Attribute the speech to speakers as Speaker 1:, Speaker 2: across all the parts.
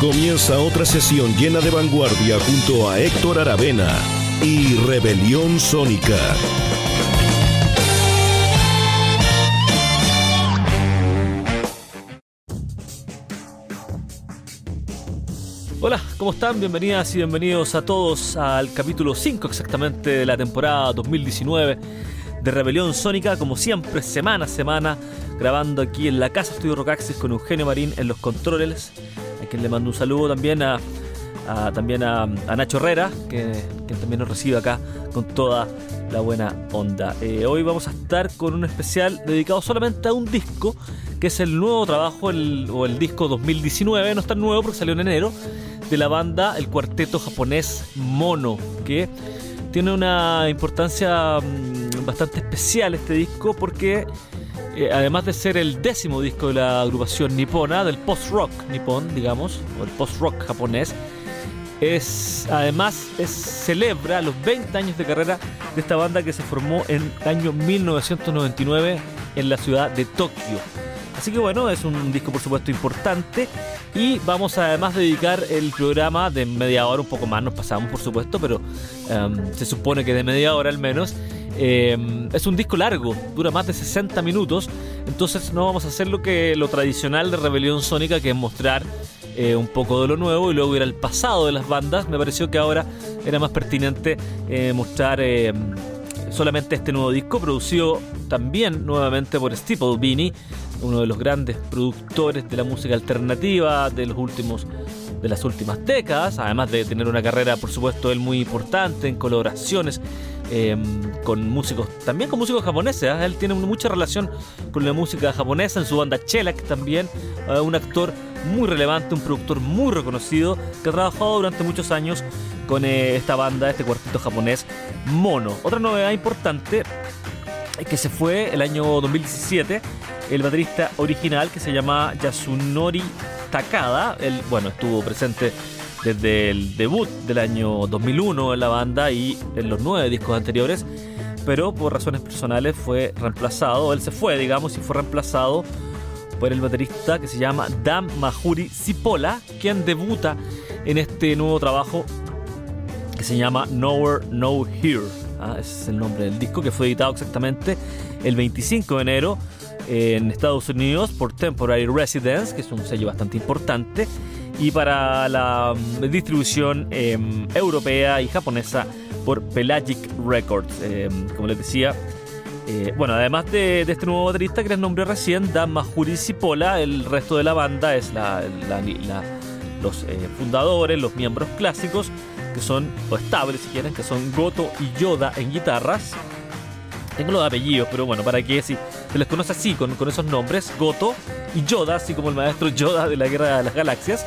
Speaker 1: Comienza otra sesión llena de vanguardia junto a Héctor Aravena y Rebelión Sónica.
Speaker 2: Hola, ¿cómo están? Bienvenidas y bienvenidos a todos al capítulo 5 exactamente de la temporada 2019 de Rebelión Sónica, como siempre, semana a semana, grabando aquí en la Casa Estudio Rocaxis con Eugenio Marín en los controles quien le mando un saludo también a, también a, Nacho Herrera, que, también nos recibe acá con toda la buena onda. Eh, hoy vamos a estar con un especial dedicado solamente a un disco, que es el nuevo trabajo, o el disco 2019, no es tan nuevo porque salió en enero, de la banda, el cuarteto japonés Mono, que tiene una importancia mm, bastante especial este disco porque eh, además de ser el décimo disco de la agrupación nipona, del post-rock nipón, digamos, o el post-rock japonés, es además celebra los 20 años de carrera de esta banda que se formó en el año 1999 en la ciudad de Tokio. Así que bueno, es un disco por supuesto importante y vamos a además dedicar el programa de media hora, un poco más nos pasamos por supuesto, pero em, se supone que de media hora al menos, Em, es un disco largo, dura más de 60 minutos, entonces no vamos a hacer lo que lo tradicional de Rebelión Sónica, que es mostrar eh, un poco de lo nuevo y luego ir al pasado de las bandas. Me pareció que ahora era más pertinente eh, mostrar em, solamente este nuevo disco, producido también nuevamente por Steeple Beanie, uno de los grandes productores de la música alternativa de los últimos de las últimas décadas, además de tener una carrera, por supuesto, él muy importante en colaboraciones Em, con músicos, también con músicos japoneses. ¿eh? Él tiene mucha relación con la música japonesa en su banda Chelak también, eh, un actor muy relevante, un productor muy reconocido que ha trabajado durante muchos años con eh, esta banda, este cuartito japonés Mono. Otra novedad importante que se fue el año 2017 el baterista original que se llama Yasunori Takada. Él, bueno, estuvo presente desde el debut del año 2001 en la banda y en los nueve discos anteriores, pero por razones personales fue reemplazado, él se fue, digamos, y fue reemplazado por el baterista que se llama Dan Mahuri Cipolla, quien debuta en este nuevo trabajo que se llama Nowhere, No Here. ¿Ah? ese es el nombre del disco que fue editado exactamente el 25 de enero en Estados Unidos por Temporary Residence, que es un sello bastante importante y para la mm, distribución em, europea y japonesa por Pelagic Records. Em, como les decía, eh, bueno, además de, este nuevo baterista que les nombré recién, Dan Mahuri Cipolla, el resto de la banda es los eh, fundadores, los miembros clásicos, que son, o estables si quieren, que son Goto y Yoda en guitarras. Tengo los apellidos, pero bueno, para que si se les conoce así, con, con esos nombres, Goto y Yoda, así como el maestro Yoda de la Guerra de las Galaxias.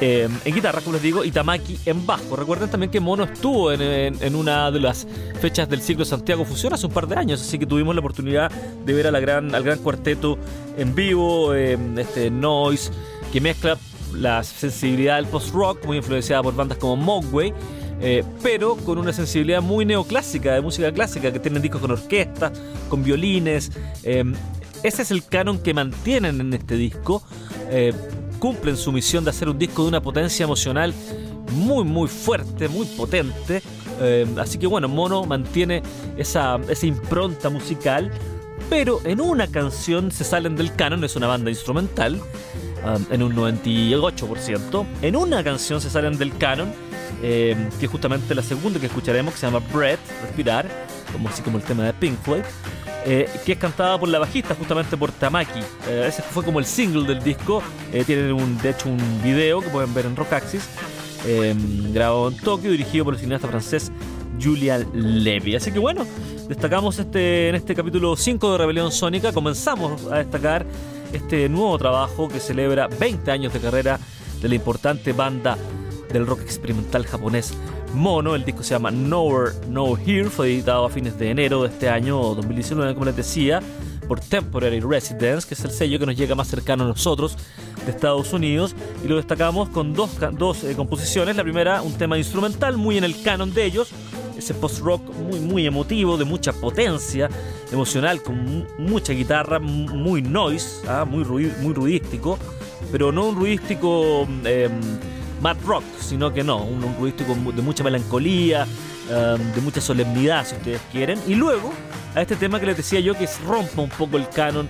Speaker 2: Eh, en guitarra, como les digo, y Tamaki en bajo. Recuerden también que Mono estuvo en, una de las fechas del ciclo Santiago Fusión hace un par de años, así que tuvimos la oportunidad de ver a la gran, al gran cuarteto en vivo, eh, este Noise, que mezcla la sensibilidad del post-rock, muy influenciada por bandas como Mogwai eh, pero con una sensibilidad muy neoclásica, de música clásica, que tienen discos con orquesta, con violines. Eh, ese es el canon que mantienen en este disco. Eh, cumplen su misión de hacer un disco de una potencia emocional muy, muy fuerte, muy potente. así que bueno, Mono mantiene esa impronta musical, pero en una canción se salen del canon, es una banda instrumental. En un 98%. En una canción se salen del canon eh, que es justamente la segunda que escucharemos, que se llama Breath, Respirar, como así como el tema de Pink Floyd, eh, que es cantada por la bajista, justamente por Tamaki. Eh, ese fue como el single del disco. tienen un, de hecho un video que pueden ver en Rock Axis, grabado en Tokio, dirigido por el cineasta francés Julian Levy. Así que bueno, destacamos este, en este capítulo 5 de Rebelión Sónica, comenzamos a destacar este nuevo trabajo que celebra 20 años de carrera de la importante banda del rock experimental japonés Mono. El disco se llama Nowhere, No Here, fue editado a fines de enero de este año 2019, como les decía, por Temporary Residence, que es el sello que nos llega más cercano a nosotros de Estados Unidos, y lo destacamos con dos, dos eh, composiciones. La primera, un tema instrumental muy en el canon de ellos, ese post-rock muy, muy emotivo, de mucha potencia emocional, con mucha guitarra, muy noise, ¿ah? muy, muy ruidístico, pero no un ruidístico eh, mad rock, sino que no, un, ruidístico de mucha melancolía, em, de mucha solemnidad, si ustedes quieren. Y luego, a este tema que les decía yo, que rompa un poco el canon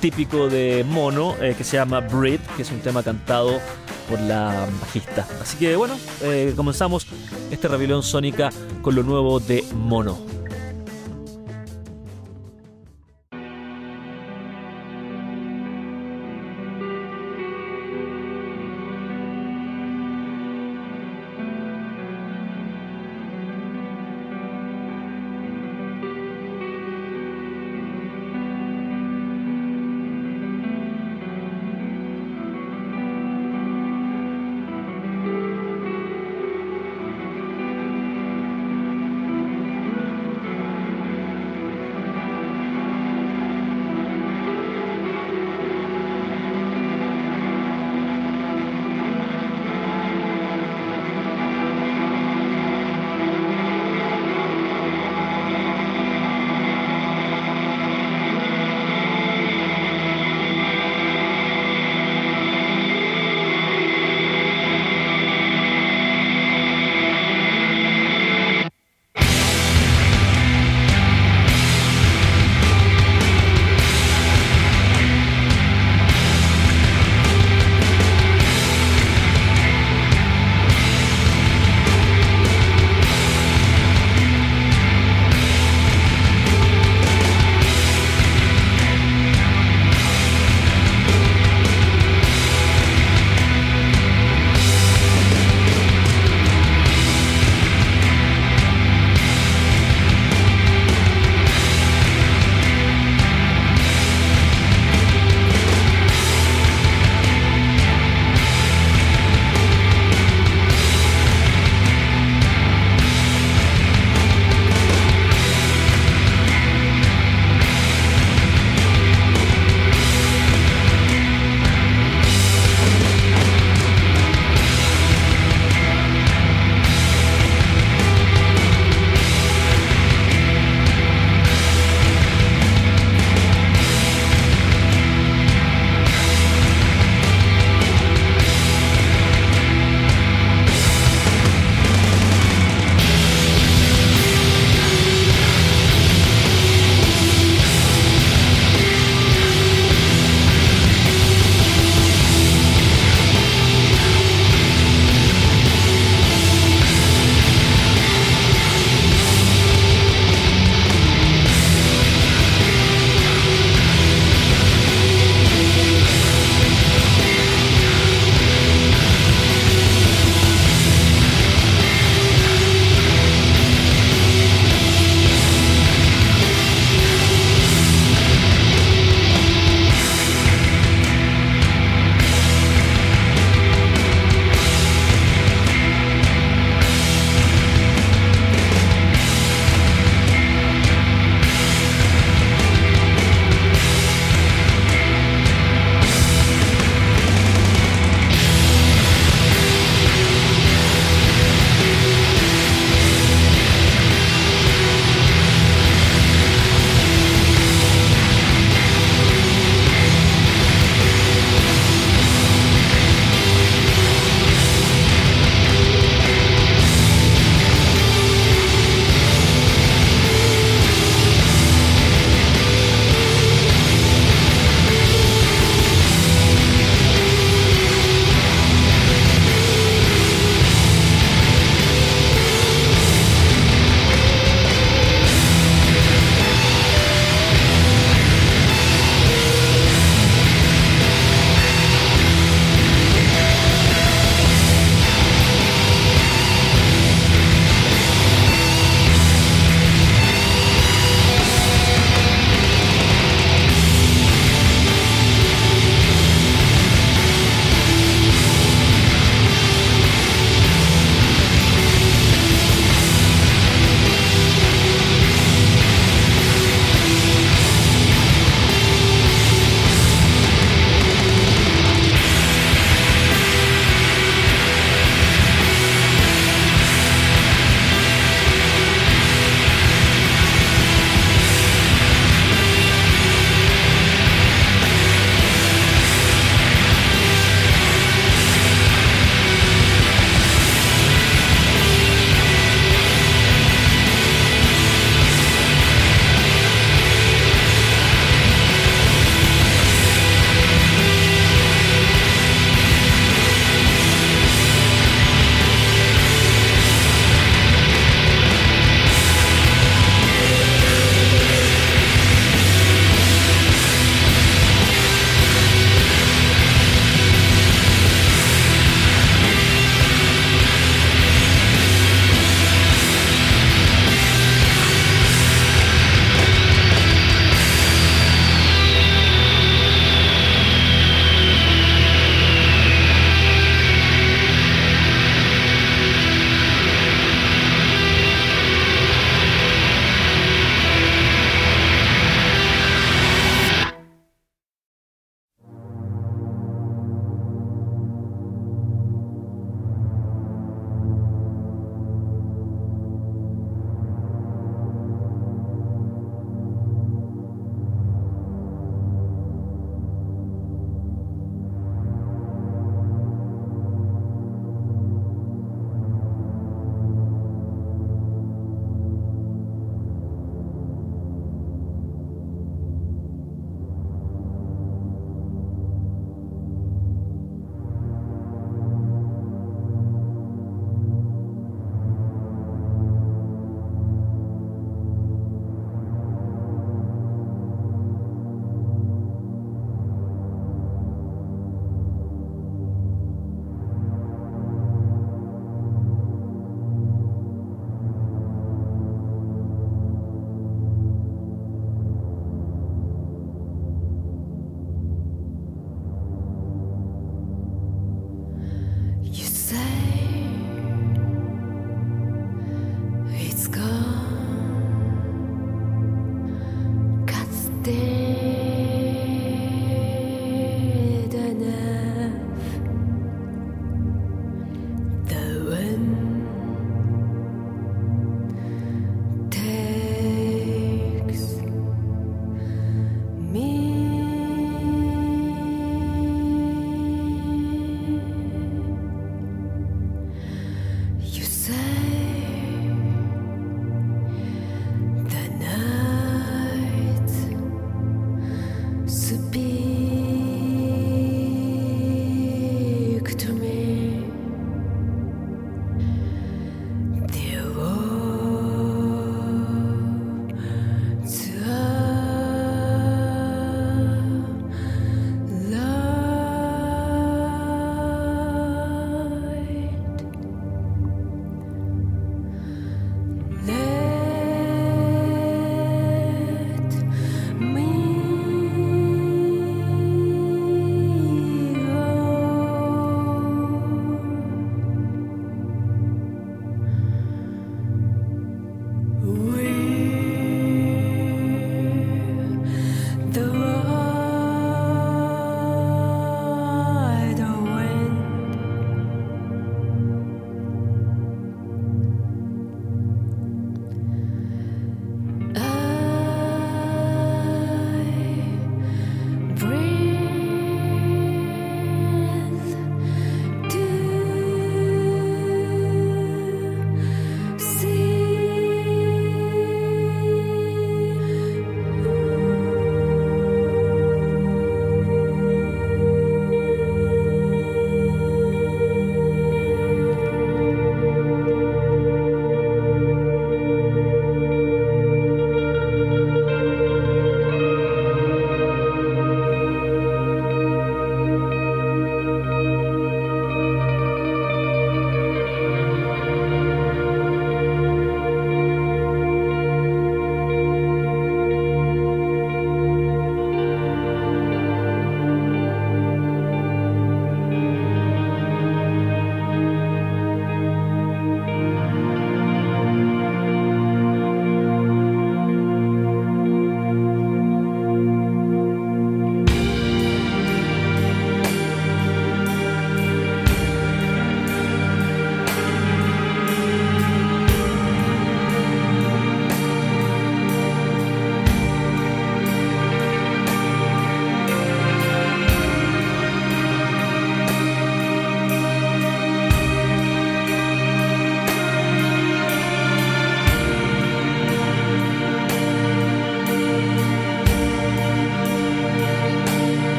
Speaker 2: típico de Mono, eh, que se llama Breed, que es un tema cantado por la bajista. Así que bueno, eh, comenzamos esta rebelión sónica con lo nuevo de Mono.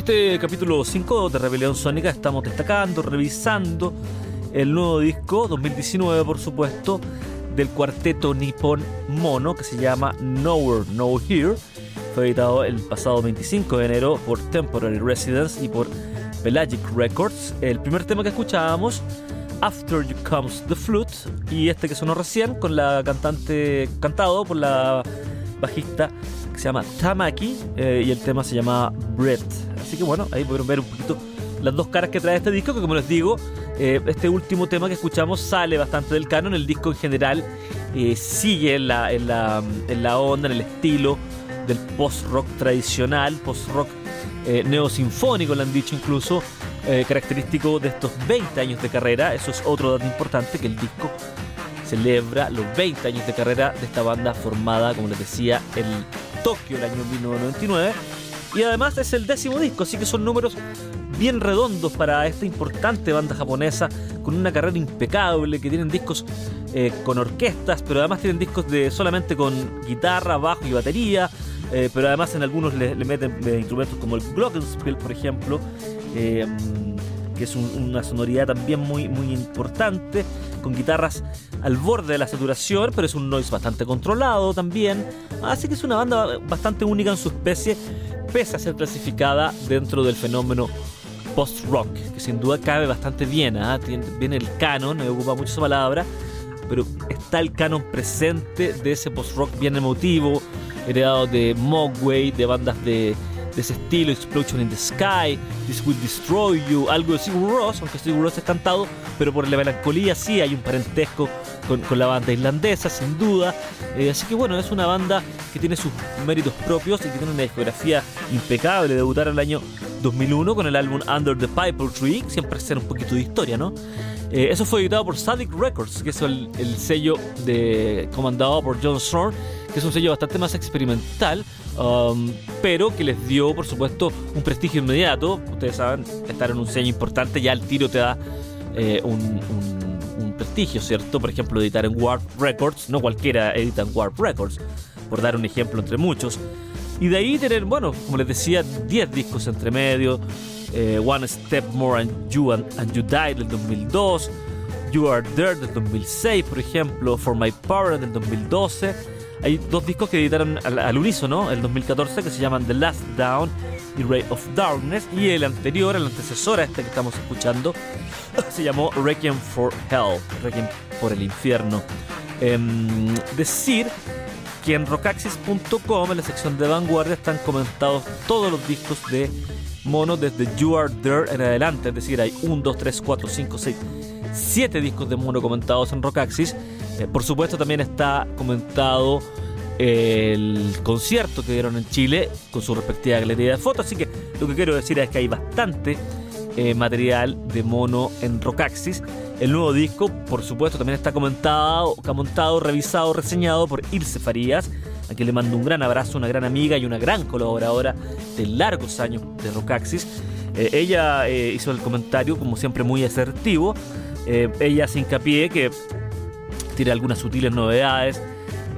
Speaker 2: Este capítulo 5 de Rebelión Sónica estamos destacando, revisando el nuevo disco 2019, por supuesto, del cuarteto Nippon Mono que se llama Nowhere, No Here. Fue editado el pasado 25 de enero por Temporary Residence y por Pelagic Records. El primer tema que escuchábamos, After You Comes the Flute, y este que sonó recién con la cantante cantado por la bajista se llama Tamaki eh, y el tema se llama Breath. Así que bueno, ahí pudieron ver un poquito las dos caras que trae este disco, que como les digo, eh, este último tema que escuchamos sale bastante del canon, el disco en general eh, sigue en la, en, la, en la onda, en el estilo del post-rock tradicional, post-rock eh, neosinfónico, le han dicho incluso, característico de estos 20 años de carrera. Eso es otro dato importante, que el disco celebra los 20 años de carrera de esta banda formada, como les decía, en Tokio el año 1999 y además es el décimo disco, así que son números bien redondos para esta importante banda japonesa, con una carrera impecable, que tienen discos eh, con orquestas, pero además tienen discos de solamente con guitarra, bajo y batería, eh, pero además en algunos le, meten eh, instrumentos como el glockenspiel, por ejemplo, que es una sonoridad también muy, muy importante, con guitarras al borde de la saturación, pero es un noise bastante controlado también, así que es una banda bastante única en su especie pese a ser clasificada dentro del fenómeno post-rock, que sin duda cabe bastante bien. ¿ah? Viene el canon, me ocupa mucho esa palabra, pero está el canon presente de ese post-rock bien emotivo, heredado de Mogwai, de bandas de, ese estilo, Explosion in the Sky, This Will Destroy You, algo de Sigur Ross, aunque Sigur Ross es cantado, pero por la melancolía sí hay un parentesco con, la banda irlandesa, sin duda. Eh, así que bueno, es una banda que tiene sus méritos propios y que tiene una discografía impecable. Debutar el año 2001 con el álbum Under the Piper Tree, siempre ser un poquito de historia, ¿no? Eh, eso fue editado por Sadik Records, que es el, sello de, comandado por John Zorn, que es un sello bastante más experimental, um, pero que les dio, por supuesto, un prestigio inmediato. Ustedes saben, estar en un sello importante ya el tiro te da eh, un prestigio, ¿cierto? Por ejemplo, editar en Warp Records, no cualquiera edita en Warp Records, por dar un ejemplo entre muchos. Y de ahí tener, bueno, como les decía, 10 discos entre medio, eh, One Step More and You, and, You Die del 2002, You Are There del 2006, por ejemplo, For My Power del 2012. Hay dos discos que editaron al, al unísono, el 2014, que se llaman The Last Down y Ray of Darkness. Y el anterior, el antecesor a este que estamos escuchando, se llamó Requiem for Hell, Requiem por el infierno. Em, decir que en rockaxis.com, en la sección de vanguardia, están comentados todos los discos de Mono desde You Are There en adelante. Es decir, hay 1, 2, 3, 4, 5, 6, 7 discos de Mono comentados en Rockaxis. Eh, por supuesto, también está comentado el concierto que dieron en Chile con su respectiva galería de fotos. Así que lo que quiero decir es que hay bastante eh, material de mono en Rockaxis. El nuevo disco, por supuesto, también está comentado, montado, revisado, reseñado por Ilse Farías, a quien le mando un gran abrazo, una gran amiga y una gran colaboradora de largos años de Rockaxis. Eh, ella eh, hizo el comentario, como siempre, muy asertivo. Ella se hincapié que tiene algunas sutiles novedades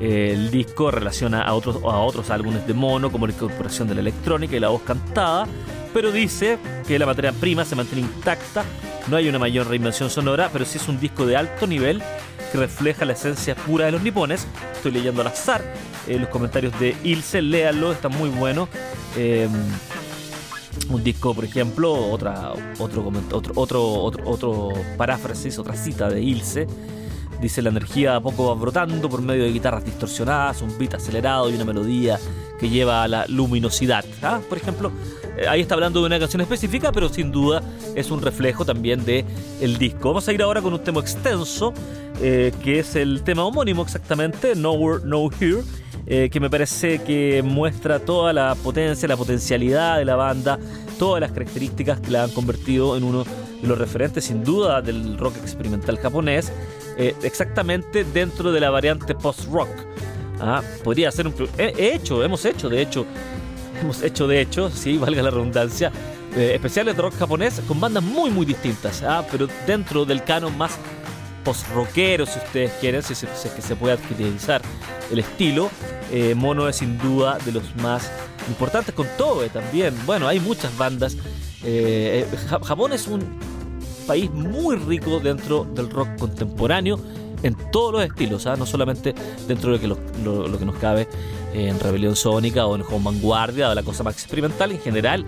Speaker 2: el disco relaciona a otros, a otros álbumes de mono, como la incorporación de la electrónica y la voz cantada, pero dice que la materia prima se mantiene intacta, no hay una mayor reinvención sonora, pero sí es un disco de alto nivel que refleja la esencia pura de los nipones. Estoy leyendo al azar eh, los comentarios de Ilse, léanlo, está muy bueno. Un disco, por ejemplo, otra, otro, otro, otro, otro, paráfrasis, otra cita de Ilse Dice la energía a poco va brotando por medio de guitarras distorsionadas, un beat acelerado y una melodía que lleva a la luminosidad. ¿ah? Por ejemplo, eh, ahí está hablando de una canción específica, pero sin duda es un reflejo también de disco. Vamos a ir ahora con un tema extenso, eh, que es el tema homónimo exactamente, Nowhere, No Here. Eh, que me parece que muestra toda la potencia, la potencialidad de la banda, todas las características que la han convertido en uno de los referentes sin duda del rock experimental japonés eh, exactamente dentro de la variante post-rock. Ah, podría ser un... He, hecho, hemos hecho, de hecho, hemos hecho, de hecho, sí, valga la redundancia, eh, especiales de rock japonés con bandas muy, muy distintas, ah, pero dentro del canon más post-rockero, si ustedes quieren, si, es que se puede adquirir el estilo. Eh, Mono es sin duda de los más importantes con Tobe también. Bueno, hay muchas bandas. Eh, eh, Japón es un país muy rico dentro del rock contemporáneo en todos los estilos, ¿ah? no solamente dentro de lo, lo, que nos cabe en Rebelión Sónica o en Home Vanguardia o la cosa más experimental en general.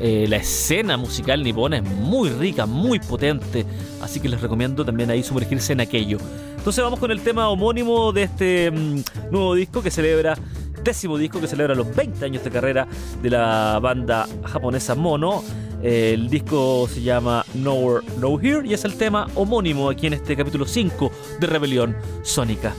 Speaker 2: Eh, la escena musical nipona es muy rica, muy potente, así que les recomiendo también ahí sumergirse en aquello. Entonces vamos con el tema homónimo de este mm, nuevo disco que celebra décimo disco que celebra los 20 años de carrera de la banda japonesa Mono. El disco se llama Nowhere, No Here y es el tema homónimo aquí en este capítulo 5 de Rebelión Sónica.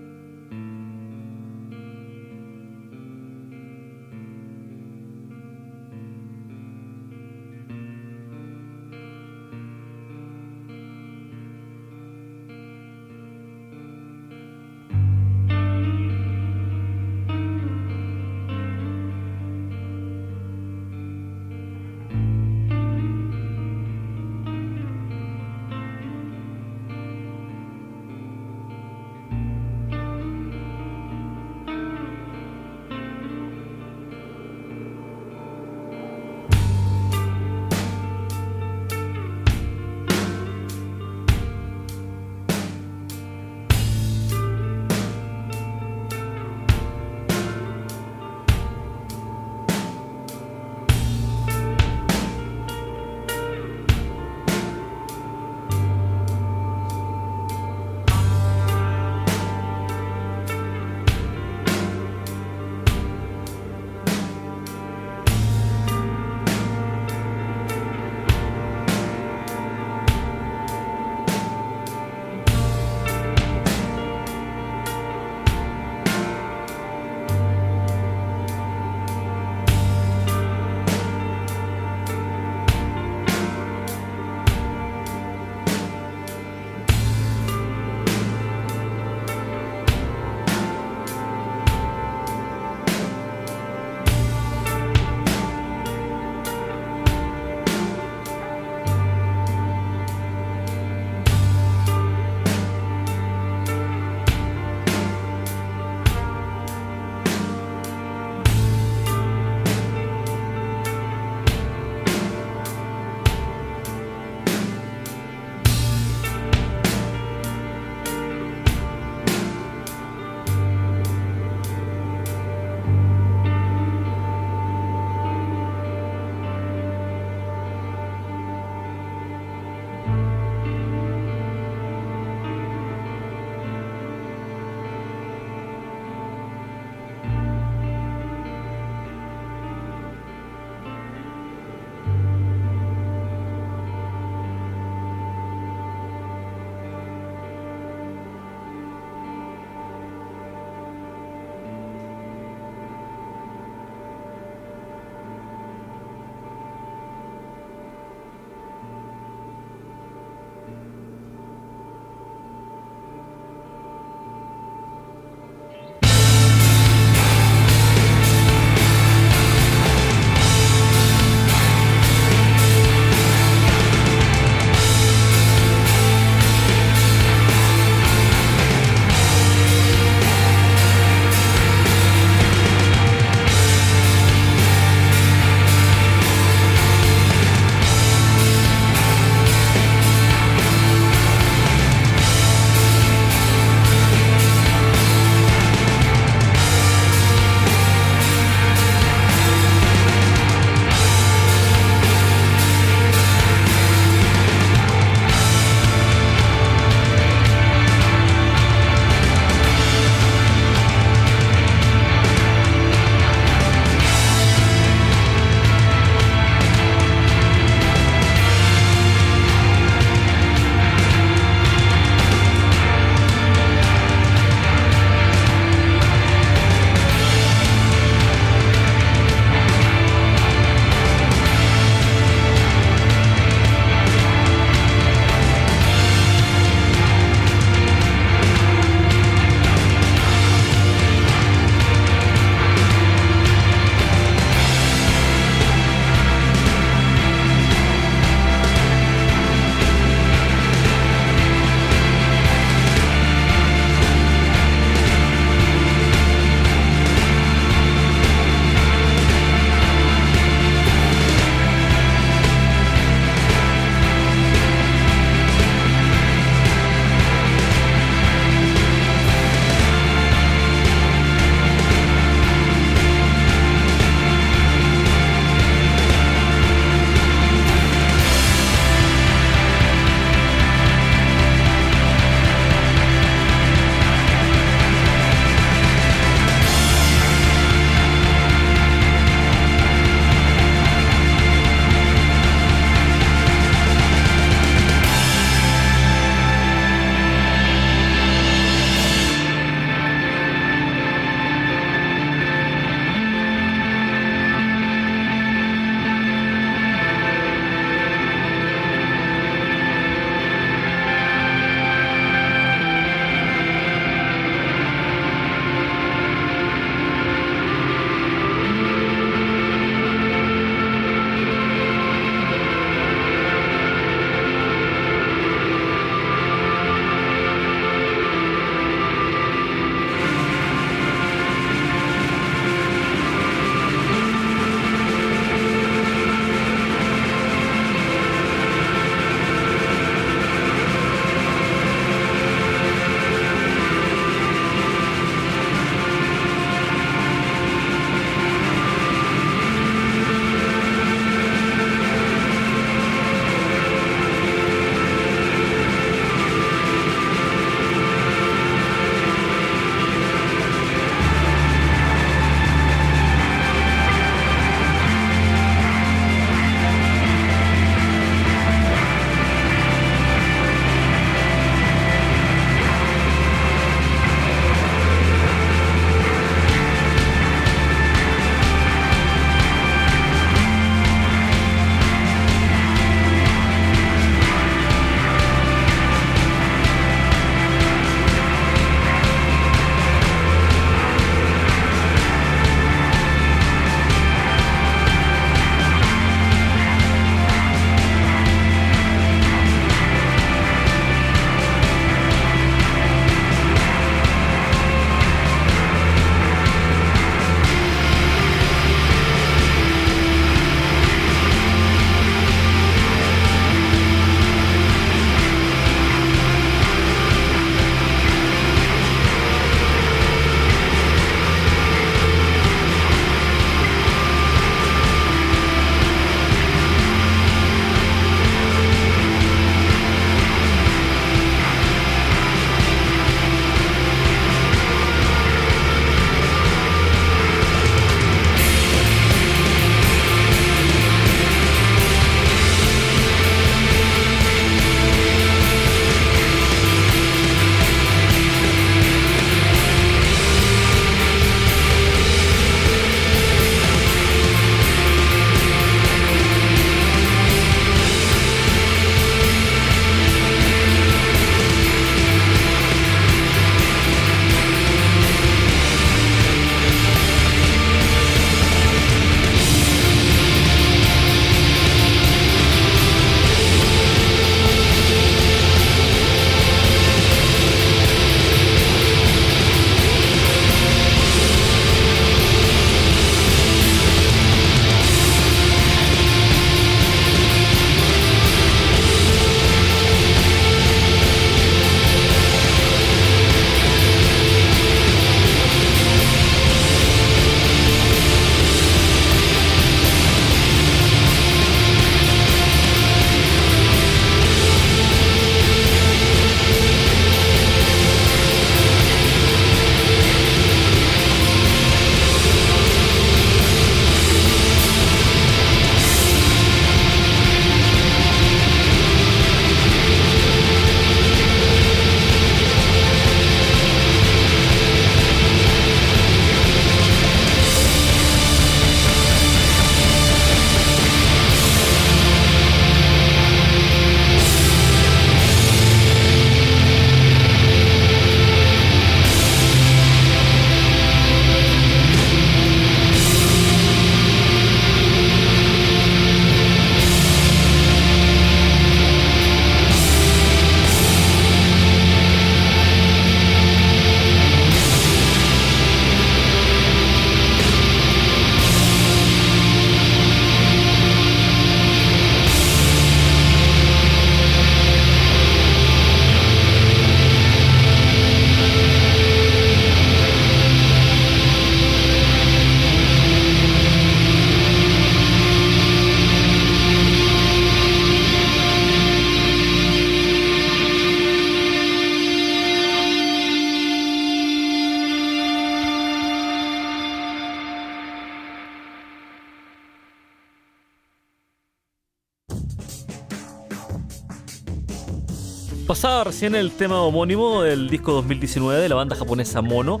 Speaker 2: Pasaba recién el tema homónimo del disco 2019 de la banda japonesa Mono,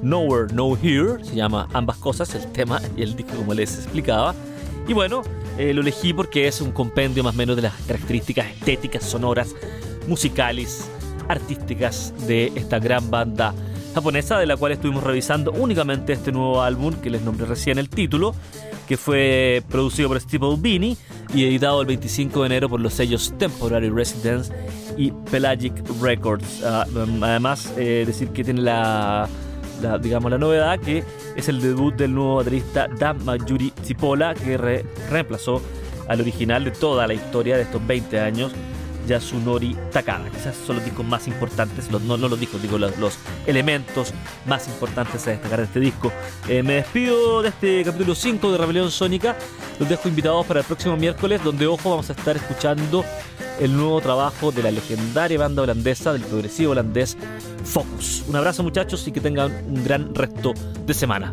Speaker 2: Nowhere, No Here, se llama ambas cosas, el tema y el disco como les explicaba. Y bueno, eh, lo elegí porque es un compendio más o menos de las características estéticas, sonoras, musicales, artísticas de esta gran banda japonesa, de la cual estuvimos revisando únicamente este nuevo álbum que les nombré recién el título, que fue producido por Steve Albini y editado el 25 de enero por los sellos Temporary Residence y Pelagic Records. Ah, um, además, eh, decir que tiene la, digamos, la novedad que es el debut del nuevo baterista Dan Majuri Cipolla, que reemplazó al original de toda la historia de estos 20 años Yasunori Takada. Quizás son los discos más importantes, no, los discos, digo los, elementos más importantes a destacar de este disco. Eh, me despido de este capítulo 5 de Rebelión Sónica. Los dejo invitados para el próximo miércoles, donde, ojo, vamos a estar escuchando el nuevo trabajo de la legendaria banda holandesa, del progresivo holandés Focus. Un abrazo muchachos y que tengan un gran resto de semana.